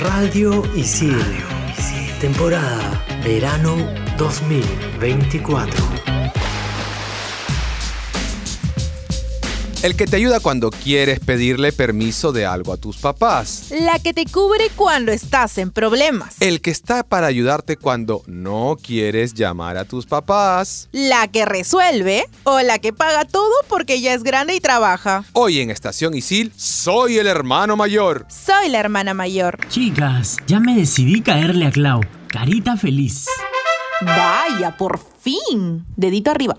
Radio Isil. Temporada Verano 2024. El que te ayuda cuando quieres pedirle permiso de algo a tus papás. La que te cubre cuando estás en problemas. El que está para ayudarte cuando no quieres llamar a tus papás. La que resuelve o la que paga todo porque ya es grande y trabaja. Hoy en Estación Isil, soy el hermano mayor. Soy la hermana mayor. Chicas, ya me decidí caerle a Clau. Carita feliz. Vaya, por fin. Dedito arriba.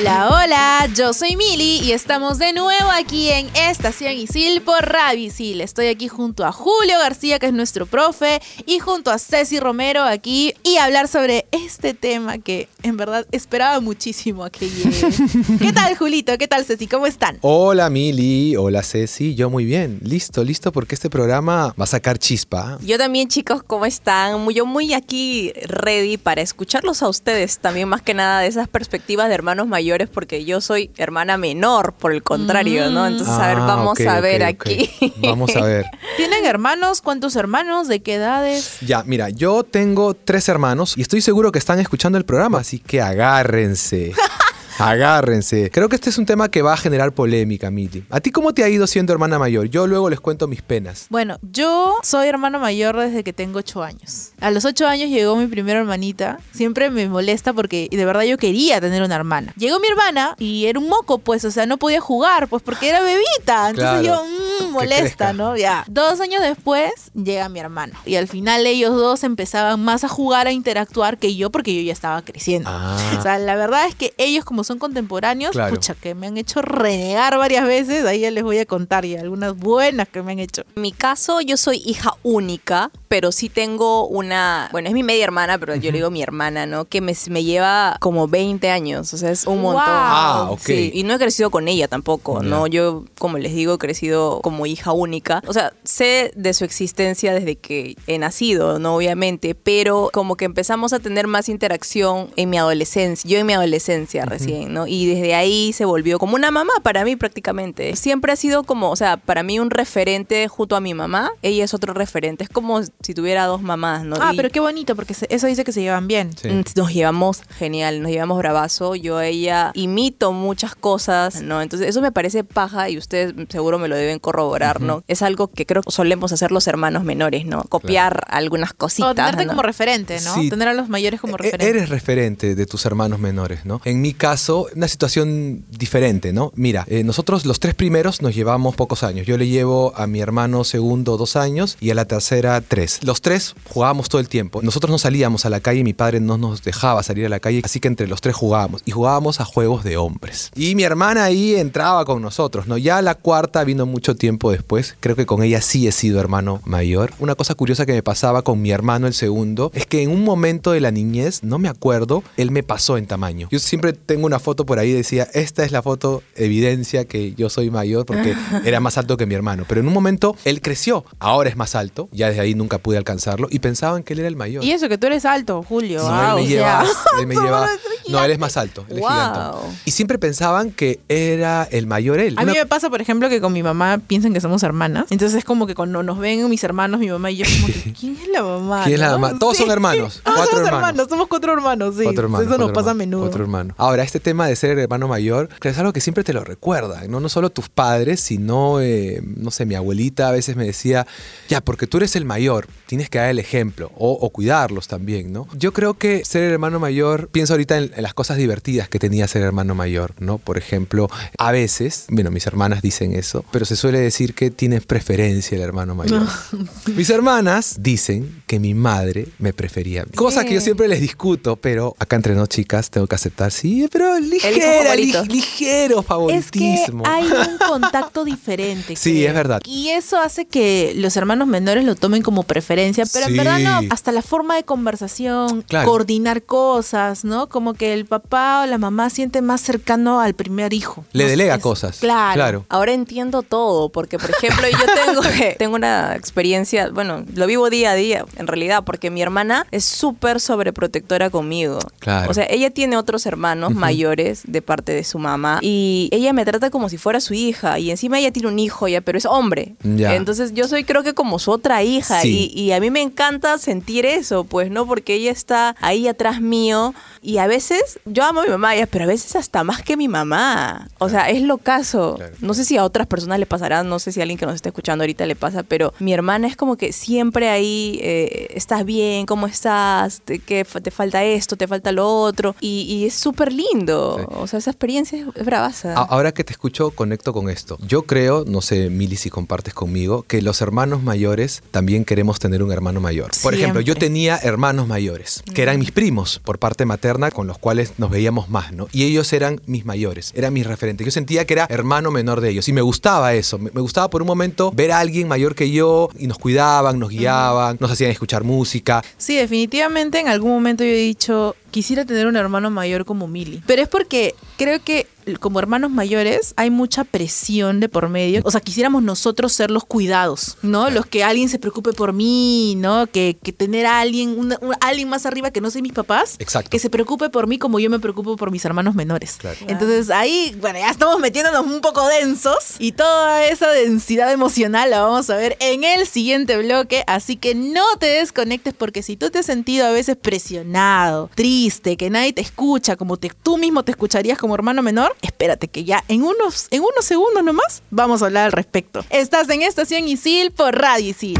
Hola, hola, yo soy Mili y estamos de nuevo aquí en Estación Isil por Radio Isil. Estoy aquí junto a Julio García, que es nuestro profe, y junto a Ceci Romero aquí y hablar sobre este tema que en verdad esperaba muchísimo a que llegue. ¿Qué tal, Julito? ¿Qué tal, Ceci? ¿Cómo están? Hola Mili, hola Ceci, yo muy bien, listo, listo porque este programa va a sacar chispa. Yo también, chicos, ¿cómo están? Yo muy aquí ready para escucharlos a ustedes también, más que nada de esas perspectivas de hermanos mayores porque yo soy hermana menor, por el contrario, ¿no? Entonces, a ver, Ah, vamos a ver aquí. Vamos a ver. ¿Tienen hermanos? ¿Cuántos hermanos? ¿De qué edades? Ya, mira, yo tengo tres hermanos y estoy seguro que están escuchando el programa, así que agárrense. Agárrense. Creo que este es un tema que va a generar polémica, Mili. ¿A ti cómo te ha ido siendo hermana mayor? Yo luego les cuento mis penas. Bueno, yo soy hermano mayor desde que tengo ocho años. A los ocho años llegó mi primera hermanita. Siempre me molesta porque de verdad yo quería tener una hermana. Llegó mi hermana y era un moco, pues, o sea, no podía jugar, pues porque era bebita. Entonces Claro. yo, mmm, molesta. ¿no? Ya. Dos años después llega mi hermano. Y al final ellos dos empezaban más a jugar, a interactuar que yo porque yo ya estaba creciendo. Ah. O sea, la verdad es que ellos como son contemporáneos, Claro. pucha, que me han hecho renegar varias veces, ahí ya les voy a contar y algunas buenas que me han hecho. En mi caso, yo soy hija única, pero sí tengo una, bueno, es mi media hermana, pero yo le digo mi hermana, ¿no? Que me, me lleva como 20 años, o sea, es un Wow. montón. Ah, ok. Sí, y no he crecido con ella tampoco, Ya. ¿no? Yo, como les digo, he crecido como hija única. O sea, sé de su existencia desde que he nacido, ¿no? Obviamente, pero como que empezamos a tener más interacción en mi adolescencia, yo en mi adolescencia recién, ¿no? Y desde ahí se volvió como una mamá para mí prácticamente. Siempre ha sido como, o sea, para mí un referente junto a mi mamá, ella es otro referente, es como si tuviera dos mamás, ¿no? Ah, Y- pero qué bonito, porque eso dice que se llevan bien. Sí. Mm, Nos llevamos genial, nos llevamos bravazo. Yo a ella imito muchas cosas, ¿no? Entonces, eso me parece paja y ustedes seguro me lo deben corroborar, ¿no? Es algo que creo que solemos hacer los hermanos menores, ¿no? Copiar algunas cositas. O tenerte ¿no? como referente, ¿no? Sí. Tener a los mayores como E- referente. Eres referente de tus hermanos menores, ¿no? En mi caso, una situación diferente, ¿no? Mira, eh, nosotros los tres primeros nos llevamos pocos años. Yo le llevo a mi hermano segundo dos años y a la tercera tres. Los tres jugábamos todo el tiempo. Nosotros no salíamos a la calle, mi padre no nos dejaba salir a la calle, así que entre los tres jugábamos y jugábamos a juegos de hombres. Y mi hermana ahí entraba con nosotros, ¿no? Ya la cuarta vino mucho tiempo después. Creo que con ella sí he sido hermano mayor. Una cosa curiosa que me pasaba con mi hermano el segundo es que en un momento de la niñez, no me acuerdo, él me pasó en tamaño. Yo siempre tengo una foto por ahí, decía, esta es la foto evidencia que yo soy mayor porque era más alto que mi hermano. Pero en un momento él creció, ahora es más alto, ya desde ahí nunca pude alcanzarlo y pensaban que él era el mayor. Y eso que tú eres alto, Julio. No, ah, él me o lleva, él me lleva- no, él es más alto, él es Wow. gigante. Y siempre pensaban que era el mayor él. A mí Una- me pasa, por ejemplo, que con mi mamá piensan que somos hermanas. Entonces es como que cuando nos ven mis hermanos, mi mamá y yo, como que, ¿quién es la mamá? ¿Quién es la mamá? Todos Sí. son hermanos, Todos cuatro somos hermanos. hermanos. somos cuatro hermanos, sí. Otro hermano, Eso nos otro pasa a menudo. Otro hermano. Ahora, este tema de ser el hermano mayor, que es algo que siempre te lo recuerda, ¿no? No solo tus padres, sino, eh, no sé, mi abuelita a veces me decía, ya, porque tú eres el mayor, tienes que dar el ejemplo, o, o cuidarlos también, ¿no? Yo creo que ser el hermano mayor, pienso ahorita en, en las cosas divertidas que tenía ser hermano mayor, ¿no? Por ejemplo, a veces, bueno, mis hermanas dicen eso, pero se suele decir que tienes preferencia el hermano mayor. Mis hermanas dicen que mi madre me prefería a mí. Cosa que yo siempre les discuto, pero acá entre no chicas tengo que aceptar, sí, pero ligera, ligero Es que favoritismo. hay un contacto diferente. Sí, es verdad. Y eso hace que los hermanos menores lo tomen como preferencia, pero en verdad no, hasta la forma de conversación, Claro. coordinar cosas, ¿no? Como que el papá o la mamá siente más cercano al primer hijo. Le No delega es- cosas. Claro. Claro. Ahora entiendo todo, porque por ejemplo yo tengo, tengo una experiencia, bueno, lo vivo día a día en realidad, porque mi hermana es súper sobreprotectora conmigo. Claro. O sea, ella tiene otros hermanos mayores de parte de su mamá y ella me trata como si fuera su hija y encima ella tiene un hijo ya, pero es hombre. Ya. Entonces yo soy creo que como su otra hija Sí. y, y a mí me encanta sentir eso, pues, ¿no? Porque ella está ahí atrás mío y a veces yo amo a mi mamá, ya, pero a veces hasta más que mi mamá. O sea, es lo caso. Claro. No sé si a otras personas le pasará, no sé si a alguien que nos está escuchando ahorita le pasa, pero mi hermana es como que siempre ahí, eh, estás bien, ¿cómo estás? ¿Te, que te falta esto, te falta lo otro. Y, y es súper lindo. Sí. O sea, esa experiencia es, bravaza. Ahora que te escucho, conecto con esto. Yo creo, no sé, Mili, si compartes conmigo, que los hermanos mayores también queremos tener un hermano mayor. Por ejemplo, yo tenía hermanos mayores, que eran mis primos por parte materna, con los cuales nos veíamos más, ¿no? Y ellos eran mis mayores, eran mis referentes. Yo sentía que era hermano menor de ellos y me gustaba eso. Me gustaba por un momento ver a alguien mayor que yo y nos cuidaban, nos guiaban, nos hacían escuchar música. Sí, definitivamente en algún momento yo he dicho, quisiera tener un hermano mayor como Mili. Pero es porque creo que como hermanos mayores hay mucha presión de por medio. O sea, quisiéramos nosotros ser los cuidados, ¿no? Los que alguien se preocupe por mí, ¿no? Que, que tener a alguien, una- un- alguien más arriba que no sean mis papás, Exacto. que se preocupe por mí como yo me preocupo por mis hermanos menores. Claro. Entonces ahí, bueno, ya estamos metiéndonos un poco densos y toda esa densidad emocional la vamos a ver en el siguiente bloque, así que no te desconectes porque si tú te has sentido a veces presionado, triste, que nadie te escucha como te, tú mismo te escucharías como hermano menor, espérate que ya en unos, en unos segundos nomás vamos a hablar al respecto. Estás en Estación Isil por Radio Isil.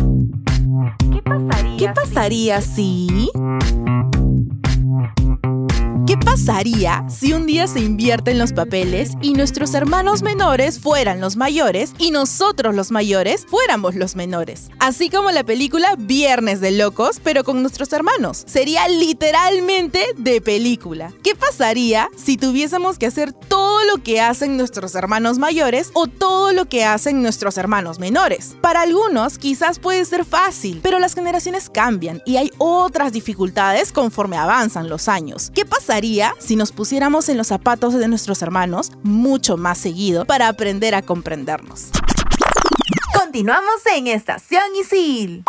¿Qué pasaría? ¿Qué pasaría si... ¿Qué pasaría si un día se invierten los papeles y nuestros hermanos menores fueran los mayores y nosotros los mayores fuéramos los menores? Así como la película Viernes de Locos, pero con nuestros hermanos. Sería literalmente de película. ¿Qué pasaría si tuviésemos que hacer todo lo que hacen nuestros hermanos mayores o todo lo que hacen nuestros hermanos menores? Para algunos quizás puede ser fácil, pero las generaciones cambian y hay otras dificultades conforme avanzan los años. ¿Qué pasaría si nos pusiéramos en los zapatos de nuestros hermanos mucho más seguido para aprender a comprendernos? Continuamos en Estación Isil.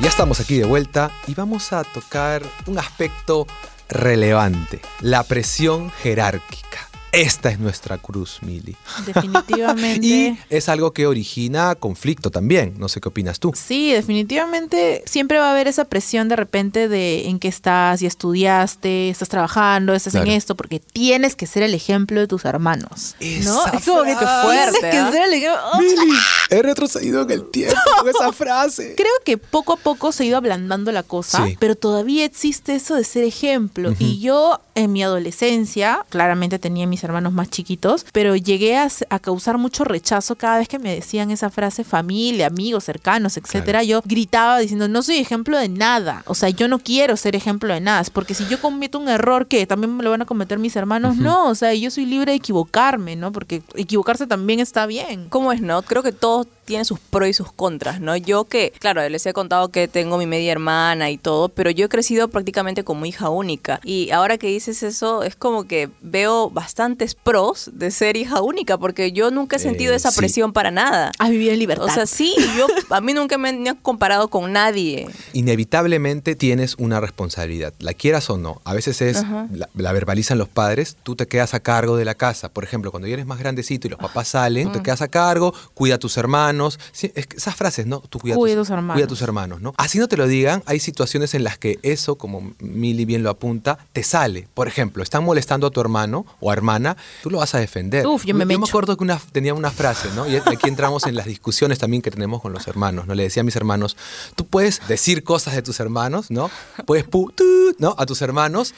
Ya estamos aquí de vuelta y vamos a tocar un aspecto relevante, la presión jerárquica. Esta es nuestra cruz, Mili. Definitivamente. Y es algo que origina conflicto también. No sé qué opinas tú. Sí, definitivamente siempre va a haber esa presión de repente de en qué estás, ya estudiaste, estás trabajando, estás Claro. en esto, porque tienes que ser el ejemplo de tus hermanos. Es como que frase. fuerte. ¿ah? Tienes que ser el ejemplo. Mili, he retrocedido en el tiempo con esa frase. Creo que poco a poco se ha ido ablandando la cosa, Sí. pero todavía existe eso de ser ejemplo. Y yo en mi adolescencia, claramente tenía mis hermanos más chiquitos, pero llegué a, a causar mucho rechazo cada vez que me decían esa frase familia, amigos, cercanos, etcétera. Claro. Yo gritaba diciendo, no soy ejemplo de nada. O sea, yo no quiero ser ejemplo de nada. Es porque si yo cometo un error que también me lo van a cometer mis hermanos, no. O sea, yo soy libre de equivocarme, ¿no? Porque equivocarse también está bien. ¿Cómo es, no? Creo que todo tiene sus pros y sus contras, ¿no? Yo que, claro, les he contado que tengo mi media hermana y todo, pero yo he crecido prácticamente como hija única. Y ahora que dices eso, es como que veo bastantes pros de ser hija única, porque yo nunca he sentido Eh, esa sí. presión para nada. Has vivido en libertad. O sea, sí, yo a mí nunca me han comparado con nadie. Inevitablemente tienes una responsabilidad, la quieras o no. A veces es, la, la verbalizan los padres, tú te quedas a cargo de la casa. Por ejemplo, cuando ya eres más grandecito y los papás salen, Mm. te quedas a cargo, cuida a tus hermanos. Sí, es que esas frases, ¿no? Tú cuida, tus hermanos. Cuida a tus hermanos, ¿no? Así no te lo digan, hay situaciones en las que eso, como Mili bien lo apunta, te sale. por ejemplo, están molestando a tu hermano o hermana, tú lo vas a defender. Uf, yo me me mecho. acuerdo que una, tenía una frase, ¿no? Y aquí entramos en las discusiones también que tenemos con los hermanos, ¿no? Le decía a mis hermanos, tú puedes decir cosas de tus hermanos, ¿no? Puedes pu, ¿no? A tus hermanos,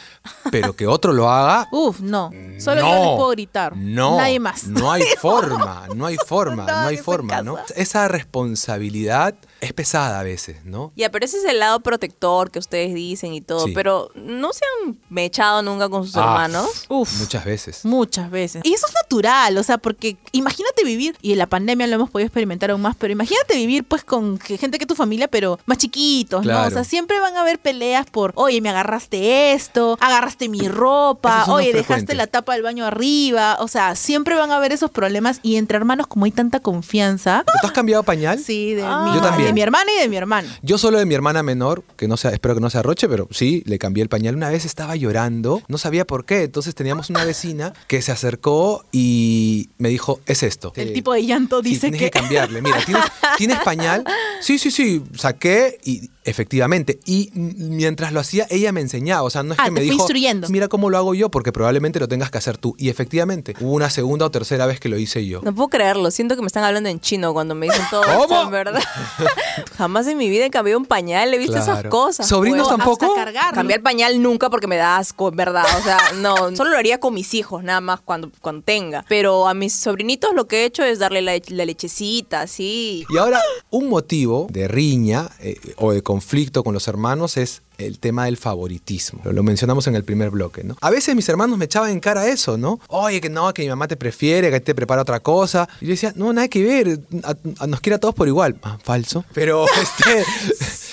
pero que otro lo haga. Uf, no. Solo no, yo les puedo gritar. No. Nadie más. No hay forma, no hay forma, No, no hay forma, ¿no? Esa responsabilidad es pesada a veces, ¿no? Ya, pero ese es el lado protector que ustedes dicen y todo. Sí. Pero no se han mechado nunca con sus Ah, hermanos. Uf. Muchas veces. Muchas veces. Y eso es natural, o sea, porque imagínate vivir, y en la pandemia lo hemos podido experimentar aún más, pero imagínate vivir pues con gente que es tu familia, pero más chiquitos, ¿no? O sea, siempre van a haber peleas por, oye, me agarraste esto, agarraste mi ropa, oye, dejaste la tapa del baño arriba, o sea, siempre van a haber esos problemas y entre hermanos como hay tanta confianza, ¿Tú has cambiado pañal? sí, de, Ah. mi, Yo también. De mi hermana y de mi hermano. Yo solo de mi hermana menor, que no sea, espero que no se arroche, pero sí, le cambié el pañal. Una vez estaba llorando, no sabía por qué. Entonces teníamos una vecina que se acercó y me dijo, es esto. El Eh, tipo de llanto sí, dice tienes que... que cambiarle. Mira, ¿tienes, ¿tienes pañal? Sí, sí, sí. Saqué y efectivamente. Y mientras lo hacía, ella me enseñaba. O sea, no es Ah, que me dijo, instruyendo. mira cómo lo hago yo, porque probablemente lo tengas que hacer tú. Y efectivamente, hubo una segunda o tercera vez que lo hice yo. No puedo creerlo. Siento que me están hablando en chino cuando me dicen todo ¿Cómo? esto, en verdad. Jamás en mi vida he cambiado un pañal, he visto esas cosas. ¿Sobrinos pues. tampoco? Cambiar pañal nunca porque me da asco, en verdad. O sea, no, solo lo haría con mis hijos, nada más cuando, cuando tenga. Pero a mis sobrinitos lo que he hecho es darle la, la lechecita, así. Y ahora, un motivo de riña eh, o de conflicto con los hermanos es el tema del favoritismo. Lo, mencionamos en el primer bloque, ¿no? A veces mis hermanos me echaban en cara eso, ¿no? Oye, que no, que mi mamá te prefiere, que te prepara otra cosa. Y yo decía, no, nada que ver, a- a- nos quiere a todos por igual. Ah, falso. Pero, este...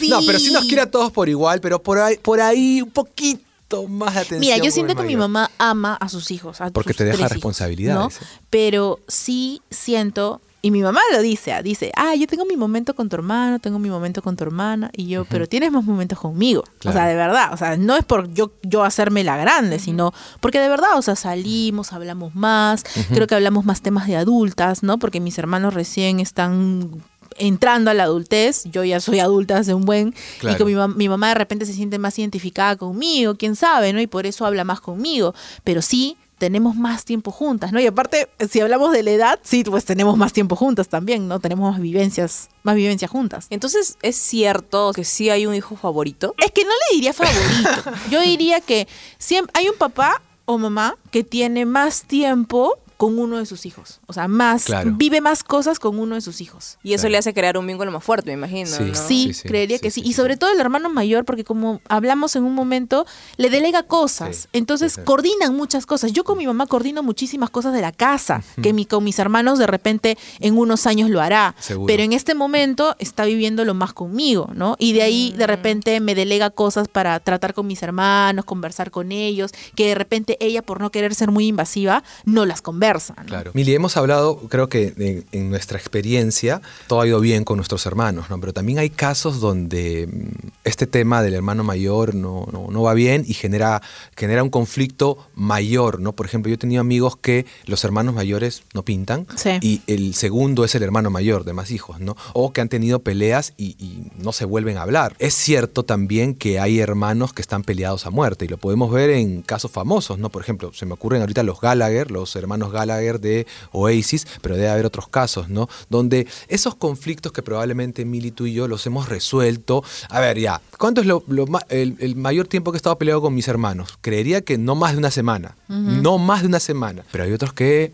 No, pero sí nos quiere a todos por igual, pero por ahí, por ahí un poquito más atención. Mira, yo siento que mi mamá ama a sus hijos. A Porque sus te deja responsabilidades, ¿no? ¿eh? Pero sí siento, y mi mamá lo dice, ah, dice, ah, yo tengo mi momento con tu hermano, tengo mi momento con tu hermana, y yo, pero tienes más momentos conmigo. O sea, de verdad, o sea, no es por yo, yo hacerme la grande, sino porque de verdad, o sea, salimos, hablamos más, creo que hablamos más temas de adultas, ¿no? Porque mis hermanos recién están entrando a la adultez, yo ya soy adulta hace un buen, y Claro. que mi, mi mamá de repente se siente más identificada conmigo, quién sabe, ¿no? Y por eso habla más conmigo, pero sí tenemos más tiempo juntas, ¿no? Y aparte, si hablamos de la edad, sí, pues tenemos más tiempo juntas también, ¿no? Tenemos más vivencias, más vivencias juntas. Entonces, ¿es cierto que sí hay un hijo favorito? Es que no le diría favorito. Yo diría que siempre hay un papá o mamá que tiene más tiempo con uno de sus hijos. O sea, más, Claro. vive más cosas con uno de sus hijos. Y eso Claro. le hace crear un vínculo más fuerte, me imagino. Sí. ¿no? Sí, Sí, sí, creería sí, que sí, sí. Y sobre todo el hermano mayor, porque como hablamos en un momento, le delega cosas. Sí, Entonces coordinan muchas cosas. Yo con mi mamá coordino muchísimas cosas de la casa, que mi, con mis hermanos de repente en unos años lo hará. Seguro. Pero en este momento está viviéndolo más conmigo, ¿no? Y de ahí de repente me delega cosas para tratar con mis hermanos, conversar con ellos, que de repente ella por no querer ser muy invasiva, no las conversa. ¿No? Claro. Mili, hemos hablado, creo que en, en nuestra experiencia, todo ha ido bien con nuestros hermanos, ¿no? Pero también hay casos donde mm, este tema del hermano mayor no, no, no va bien y genera, genera un conflicto mayor, ¿no? Por ejemplo, yo he tenido amigos que los hermanos mayores no pintan Sí. y el segundo es el hermano mayor de más hijos, ¿no? O que han tenido peleas y, y no se vuelven a hablar. Es cierto también que hay hermanos que están peleados a muerte y lo podemos ver en casos famosos, ¿no? Por ejemplo, se me ocurren ahorita los Gallagher, los hermanos Gallagher de Oasis, pero debe haber otros casos, ¿no? Donde esos conflictos que probablemente Mili tú y yo los hemos resuelto. A ver, ya, ¿cuánto es lo, lo ma- el, el mayor tiempo que he estado peleado con mis hermanos? Creería que no más de una semana. No más de una semana. Pero hay otros que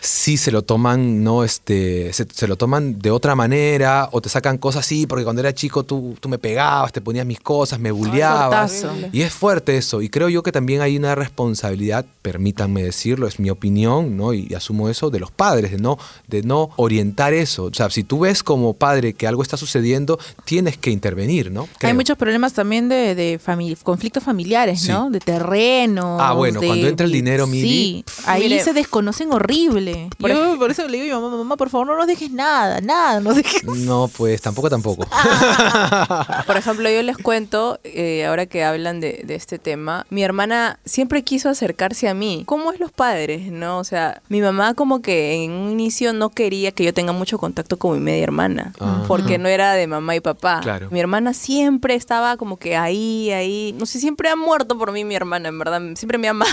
sí se lo toman, no, este, se, se lo toman de otra manera o te sacan cosas así, porque cuando era chico tú, tú me pegabas, te ponías mis cosas, me bulleabas. y es fuerte eso. Y creo yo que también hay una responsabilidad, permítanme decirlo, es mi opinión, ¿no? Y, asumo eso, de los padres, de no, de no orientar eso. O sea, si tú ves como padre que algo está sucediendo, tienes que intervenir, ¿no? Hay muchos problemas también de, de fami- conflictos familiares, Sí. ¿no? De terreno. Ah, bueno, cuando entra el dinero, Mili, Sí, ahí Mire. se desconocen horrible. Horrible. Yo por eso le digo a mi mamá, mamá, por favor, no nos dejes nada, nada, no dejes. No, pues tampoco, tampoco. Por ejemplo, yo les cuento, eh, ahora que hablan de, de este tema, mi hermana siempre quiso acercarse a mí. ¿Cómo es los padres, no? O sea, mi mamá como que en un inicio no quería que yo tenga mucho contacto con mi media hermana, Ah. porque no era de mamá y papá. Claro. Mi hermana siempre estaba como que ahí, ahí. No sé, siempre ha muerto por mí mi hermana, en verdad. Siempre me ha amado.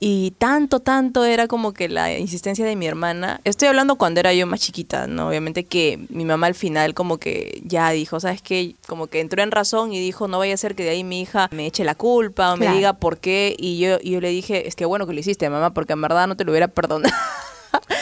Y tanto, tanto era como que la insistencia de mi hermana. Estoy hablando cuando era yo más chiquita, ¿no? Obviamente que mi mamá al final como que ya dijo, ¿sabes qué? Como que entró en razón y dijo, no vaya a ser que de ahí mi hija me eche la culpa o me diga por qué. Y yo, y yo le dije, es que bueno que lo hiciste, mamá, porque en verdad no te lo hubiera perdonado.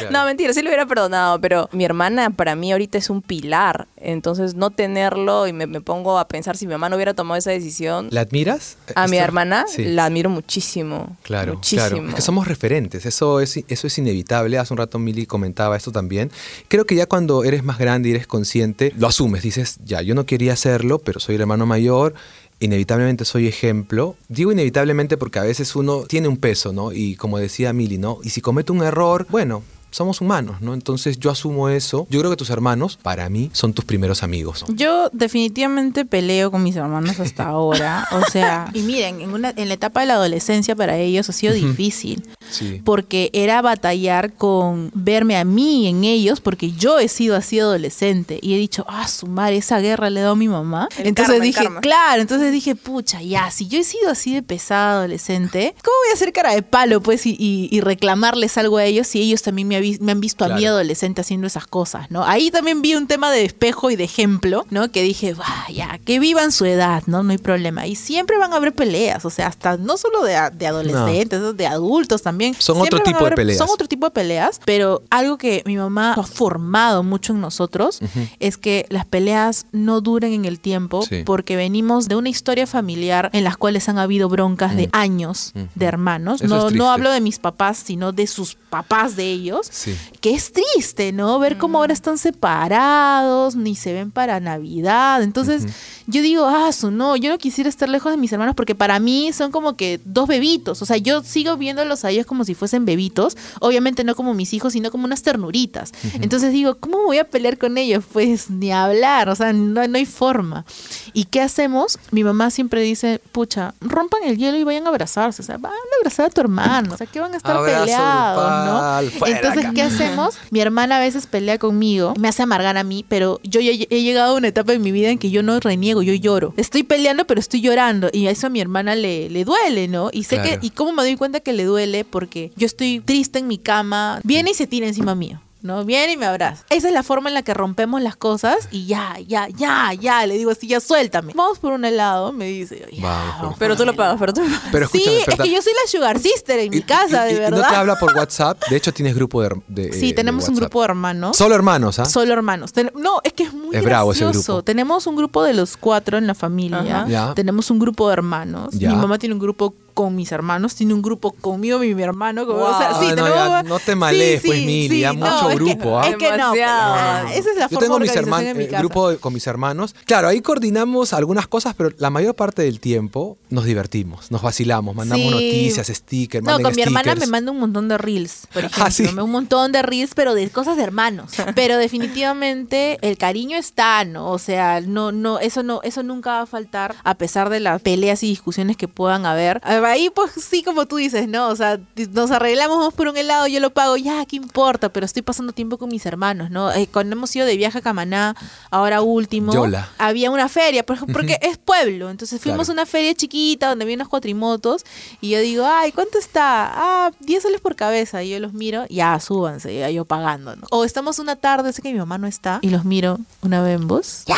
Claro. No, mentira, sí lo hubiera perdonado, pero mi hermana para mí ahorita es un pilar. Entonces no tenerlo y me, me pongo a pensar si mi mamá no hubiera tomado esa decisión. ¿La admiras? a mi hermana Sí. la admiro muchísimo. Claro, muchísimo. claro. Es que somos referentes, eso es, eso es inevitable. Hace un rato Mili comentaba esto también. Creo que ya cuando eres más grande y eres consciente, lo asumes, dices, ya, yo no quería hacerlo, pero soy el hermano mayor, inevitablemente soy ejemplo. Digo inevitablemente porque a veces uno tiene un peso, ¿no? Y como decía Mili, ¿no? Y si comete un error, bueno. Somos humanos, ¿no? Entonces yo asumo eso. Yo creo que tus hermanos, para mí, son tus primeros amigos. ¿no? Yo definitivamente peleo con mis hermanos hasta ahora. O sea, y miren, en, una, en la etapa de la adolescencia para ellos ha sido difícil. Sí. Porque era batallar con verme a mí en ellos, porque yo he sido así adolescente. Y he dicho, ah, su madre, esa guerra le he dado a mi mamá. El entonces karma, dije, claro, entonces dije, pucha, ya, si yo he sido así de pesada adolescente, ¿cómo voy a hacer cara de palo, pues, y, y- y reclamarles algo a ellos si ellos también me, me han visto a mí adolescente haciendo esas cosas, ¿no? Ahí también vi un tema de espejo y de ejemplo, ¿no? Que dije, vaya, que vivan su edad, ¿no? No hay problema. Y siempre van a haber peleas, o sea, hasta no solo de, adolescentes, de adultos también. Son Siempre otro tipo de peleas. Son otro tipo de peleas, pero algo que mi mamá ha formado mucho en nosotros es que las peleas no duren en el tiempo Sí. porque venimos de una historia familiar en las cuales han habido broncas de años Ujú. de hermanos. Eso No, no hablo de mis papás, sino de sus papás de ellos Sí. que es triste, ¿no? Ver cómo ahora están separados, ni se ven para Navidad. Entonces, yo digo, ah, su no, yo no quisiera estar lejos de mis hermanos porque para mí son como que dos bebitos. O sea, yo sigo viéndolos a ellos como si fuesen bebitos. Obviamente no como mis hijos, sino como unas ternuritas. Entonces digo, ¿cómo voy a pelear con ellos? Pues ni hablar, o sea, no, no hay forma. ¿Y qué hacemos? Mi mamá siempre dice, pucha, rompan el hielo y vayan a abrazarse. O sea, van a abrazar a tu hermano. O sea, que van a estar Abrazo peleados, ¿no? Entonces, acá. ¿qué hacemos? Mi hermana a veces pelea conmigo, me hace amargar a mí, pero yo ya he llegado a una etapa en mi vida en que yo no reniego, yo lloro. Estoy peleando, pero estoy llorando. Y a eso a mi hermana le, le duele, ¿no? Y sé Claro. que, ¿y cómo me doy cuenta que le duele? Porque yo estoy triste en mi cama, viene y se tira encima mío. ¿No? Viene y me abraza. Esa es la forma en la que rompemos las cosas y ya, ya, ya, ya. Le digo así, ya suéltame. Vamos por un helado, me dice. "Ya, Vamos Pero tú lo pagas, helado". pero tú lo pagas. Pero sí, es que yo soy la sugar sister en mi casa, y- de y verdad. No te habla por WhatsApp. De hecho, tienes grupo de. de- Sí, tenemos un grupo de hermanos. Solo hermanos, ¿ah? Solo hermanos. Ten- no, es que es muy Es bravo ese grupo. Tenemos un grupo de los cuatro en la familia. Ajá. Ya. Tenemos un grupo de hermanos. Ya. Mi mamá tiene un grupo con mis hermanos, tiene un grupo conmigo y mi hermano. como- o sea, Wow. sí, Ah, no, tenemos- ya, no te malees, Sí, pues, sí, Mili, ya sí, mucho es que- grupo, ¿ah? Es que no. Ah, esa es la Yo forma tengo de mis hermanos, en mi el casa. grupo con mis hermanos. Claro, ahí coordinamos algunas cosas, pero la mayor parte del tiempo nos divertimos, nos vacilamos, mandamos Sí. noticias, stickers, No, con mi hermana me manda un montón de reels, por ejemplo. Ah, sí. Un montón de reels, pero de cosas de hermanos. Pero definitivamente el cariño está, ¿no? O sea, no, no, eso no, eso nunca va a faltar, a pesar de las peleas y discusiones que puedan haber. Ahí, pues sí, como tú dices, ¿no? O sea, nos arreglamos vamos por un helado, yo lo pago, ya, ¿qué importa? Pero estoy pasando tiempo con mis hermanos, ¿no? Eh, cuando hemos ido de viaje a Camaná, ahora último, Yola. había una feria, por ejemplo, porque es pueblo, entonces fuimos Claro. a una feria chiquita donde había unas cuatrimotos y yo digo, ay, ¿cuánto está? Ah, 10 soles por cabeza. Y yo los miro, ya, súbanse, ya yo pagando, ¿no? O estamos una tarde, sé que mi mamá no está, y los miro una vez en voz, ya,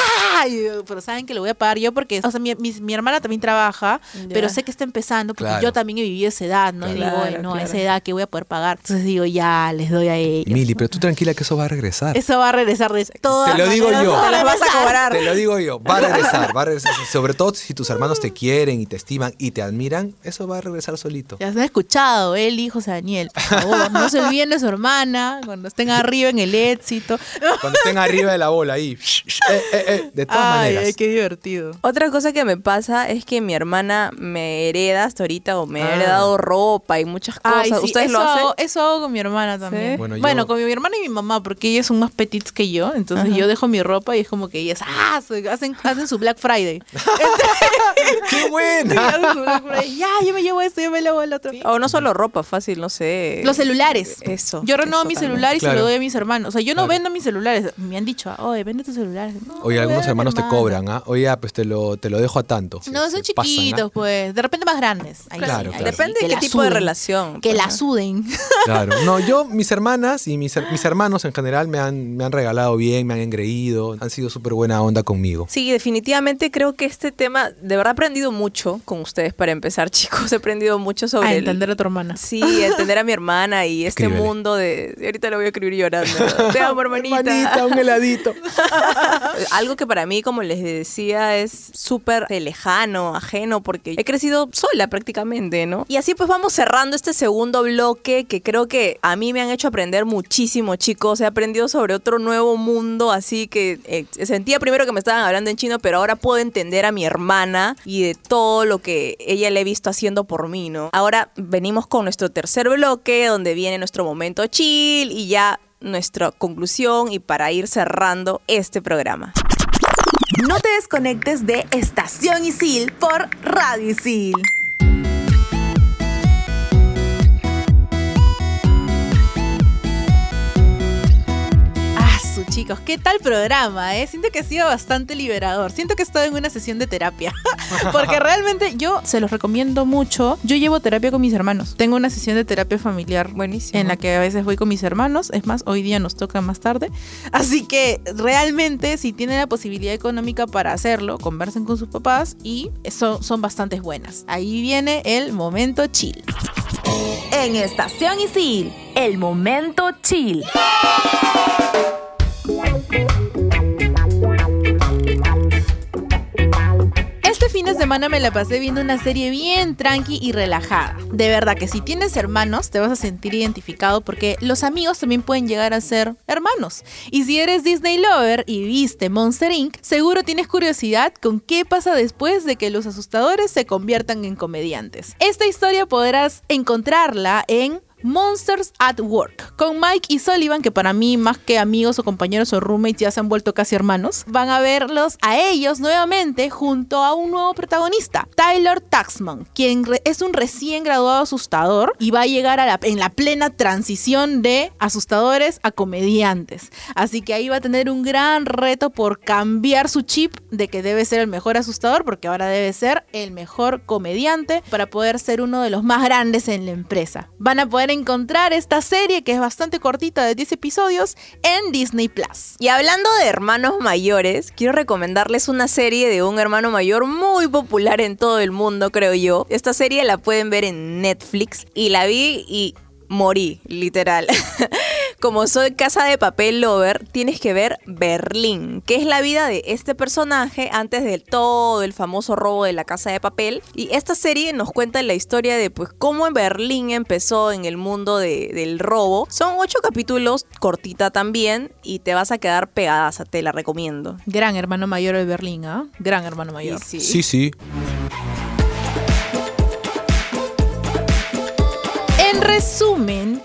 y yo, pero saben que lo voy a pagar yo porque, o sea, mi, mi- mi hermana también trabaja, Ya. pero sé que está empezando porque Claro. yo también he vivido esa edad, ¿no? y digo, Claro, "Ay, no, a esa edad que voy a poder pagar. Entonces digo, ya, les doy a ellos. Mili, pero tú tranquila que eso va a regresar. Eso va a regresar de todas Te lo digo maneras, yo. Te las vas a cobrar. Te lo digo yo, va a regresar, va a regresar. Sobre todo si tus hermanos te quieren y te estiman y te admiran, eso va a regresar solito. Ya se han escuchado, él y José Daniel. Por favor, no se olviden de su hermana cuando estén arriba en el éxito. Cuando estén arriba de la bola ahí. eh, eh, eh, de todas Ay, maneras. ay, qué divertido. Otra cosa que me pasa es que mi hermana me hereda hasta hasta ahorita o me ha Ah. heredado ropa y muchas cosas. Ay, sí, ¿Ustedes eso lo hacen? Hago, eso hago con mi hermana también. ¿Sí? Bueno, con mi hermana y mi mamá, porque ellas son más petits que yo. Entonces yo dejo mi ropa y es como que ellas ¡ah! hacen, hacen su Black Friday. ¡Qué buena! hacen su Black Friday. Ya, yo me llevo esto, yo me llevo el otro. O no solo ropa, fácil, no sé. Los celulares. Eso. Yo renuevo eso mi también. celular y se lo doy a mis hermanos. O sea, yo no Claro. vendo mis celulares. Me han dicho, oye, vende tus celulares. No, Oye, algunos hermanos te cobran, ¿ah? Oye, ah, pues te lo, te lo dejo a tanto. No, son pasan, ¿ah? chiquitos, pues. De repente más grandes. Ahí Claro, sí, ahí claro. Depende sí, de qué tipo de relación. Que pues, la ¿no? suden. Claro. No, yo, mis hermanas y mis, mis hermanos en general me han, me han regalado bien, me han engreído, han sido súper buena onda conmigo. Sí, definitivamente creo que este tema, de verdad he aprendido mucho con ustedes para empezar, chicos. He aprendido mucho sobre A el- entender a tu hermana. Sí, a entender a mi hermana y este Escríbele. mundo de... Ahorita lo voy a escribir llorando. Te amo, hermanita. Hermanita, un heladito. Algo que para mí, como les decía, es súper lejano, ajeno, porque he crecido sola prácticamente, ¿no? Y así pues vamos cerrando este segundo bloque que creo que a mí me han hecho aprender muchísimo, chicos. He aprendido sobre otro nuevo mundo, así que eh, sentía primero que me estaban hablando en chino, pero ahora puedo entender a mi hermana y de todo lo que ella le he visto haciendo por mí, ¿no? Ahora venimos con nuestro tercer bloque, donde viene nuestro momento chill y ya nuestra conclusión y para ir cerrando este programa. No te desconectes de Estación Isil por Radio Isil. Chicos, ¿qué tal programa? Eh? Siento que ha sido bastante liberador. Siento que he estado en una sesión de terapia. Porque realmente yo se los recomiendo mucho. Yo llevo terapia con mis hermanos. Tengo una sesión de terapia familiar Buenísimo. en la que a veces voy con mis hermanos. Es más, hoy día nos toca más tarde. Así que realmente, si tienen la posibilidad económica para hacerlo, conversen con sus papás y son, son bastante buenas. Ahí viene el momento chill. En Estación Isil, el momento chill. Este fin de semana me la pasé viendo una serie bien tranqui y relajada. De verdad que si tienes hermanos te vas a sentir identificado porque los amigos también pueden llegar a ser hermanos. Y si eres Disney Lover y viste Monster Inc., seguro tienes curiosidad con qué pasa después de que los asustadores se conviertan en comediantes. Esta historia podrás encontrarla en Monsters at Work, con Mike y Sullivan, que para mí más que amigos o compañeros o roommates ya se han vuelto casi hermanos, van a verlos a ellos nuevamente junto a un nuevo protagonista, Tyler Taxman, quien es un recién graduado asustador y va a llegar en la plena transición de asustadores a comediantes. Así que ahí va a tener un gran reto por cambiar su chip de que debe ser el mejor asustador, porque ahora debe ser el mejor comediante para poder ser uno de los más grandes en la empresa. Van a poder encontrar esta serie que es bastante cortita de 10 episodios en Disney Plus. Y hablando de hermanos mayores, quiero recomendarles una serie de un hermano mayor muy popular en todo el mundo, creo yo. Esta serie la pueden ver en Netflix y la vi y morí, literal. Como soy casa de papel lover, tienes que ver Berlín, que es la vida de este personaje antes de todo el famoso robo de la casa de papel. Y esta serie nos cuenta la historia de pues cómo en Berlín empezó en el mundo de- del robo. Son ocho capítulos, cortita también, y te vas a quedar pegadaza, te la recomiendo. Gran hermano mayor de Berlín, ¿ah? Gran hermano mayor. Sí, sí. En resumen,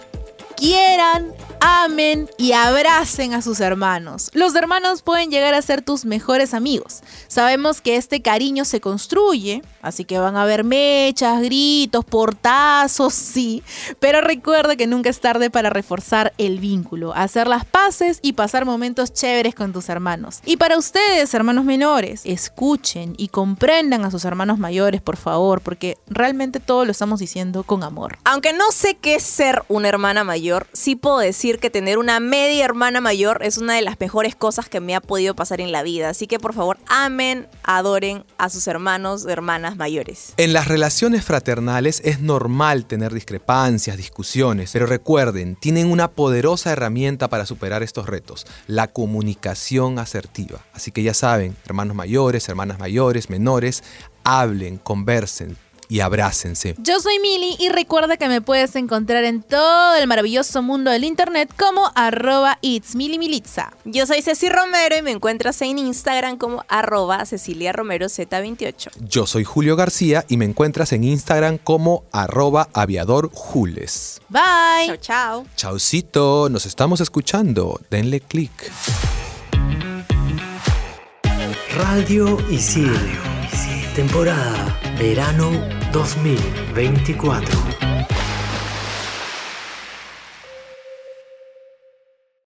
quieran, amen y abracen a sus hermanos. Los hermanos pueden llegar a ser tus mejores amigos. Sabemos que este cariño se construye, así que van a haber mechas, gritos, portazos, sí. Pero recuerda que nunca es tarde para reforzar el vínculo, hacer las paces y pasar momentos chéveres con tus hermanos. Y para ustedes, hermanos menores, escuchen y comprendan a sus hermanos mayores, por favor, porque realmente todo lo estamos diciendo con amor. Aunque no sé qué es ser una hermana mayor, sí puedo decir que tener una media hermana mayor es una de las mejores cosas que me ha podido pasar en la vida. Así que por favor, amen, adoren a sus hermanos, hermanas mayores. En las relaciones fraternales es normal tener discrepancias, discusiones, pero recuerden, tienen una poderosa herramienta para superar estos retos, la comunicación asertiva. Así que ya saben, hermanos mayores, hermanas mayores, menores, hablen, conversen. Y abrácense. Yo soy Mili y recuerda que me puedes encontrar en todo el maravilloso mundo del internet como arroba it's milimilitza. Yo soy Ceci Romero y me encuentras en Instagram como arroba Cecilia Romero Z28. Yo soy Julio García y me encuentras en Instagram como arroba aviadorjules. Bye. Chao, chao. Chaucito, nos estamos escuchando. Denle click. Radio Isil. Temporada Verano 2024.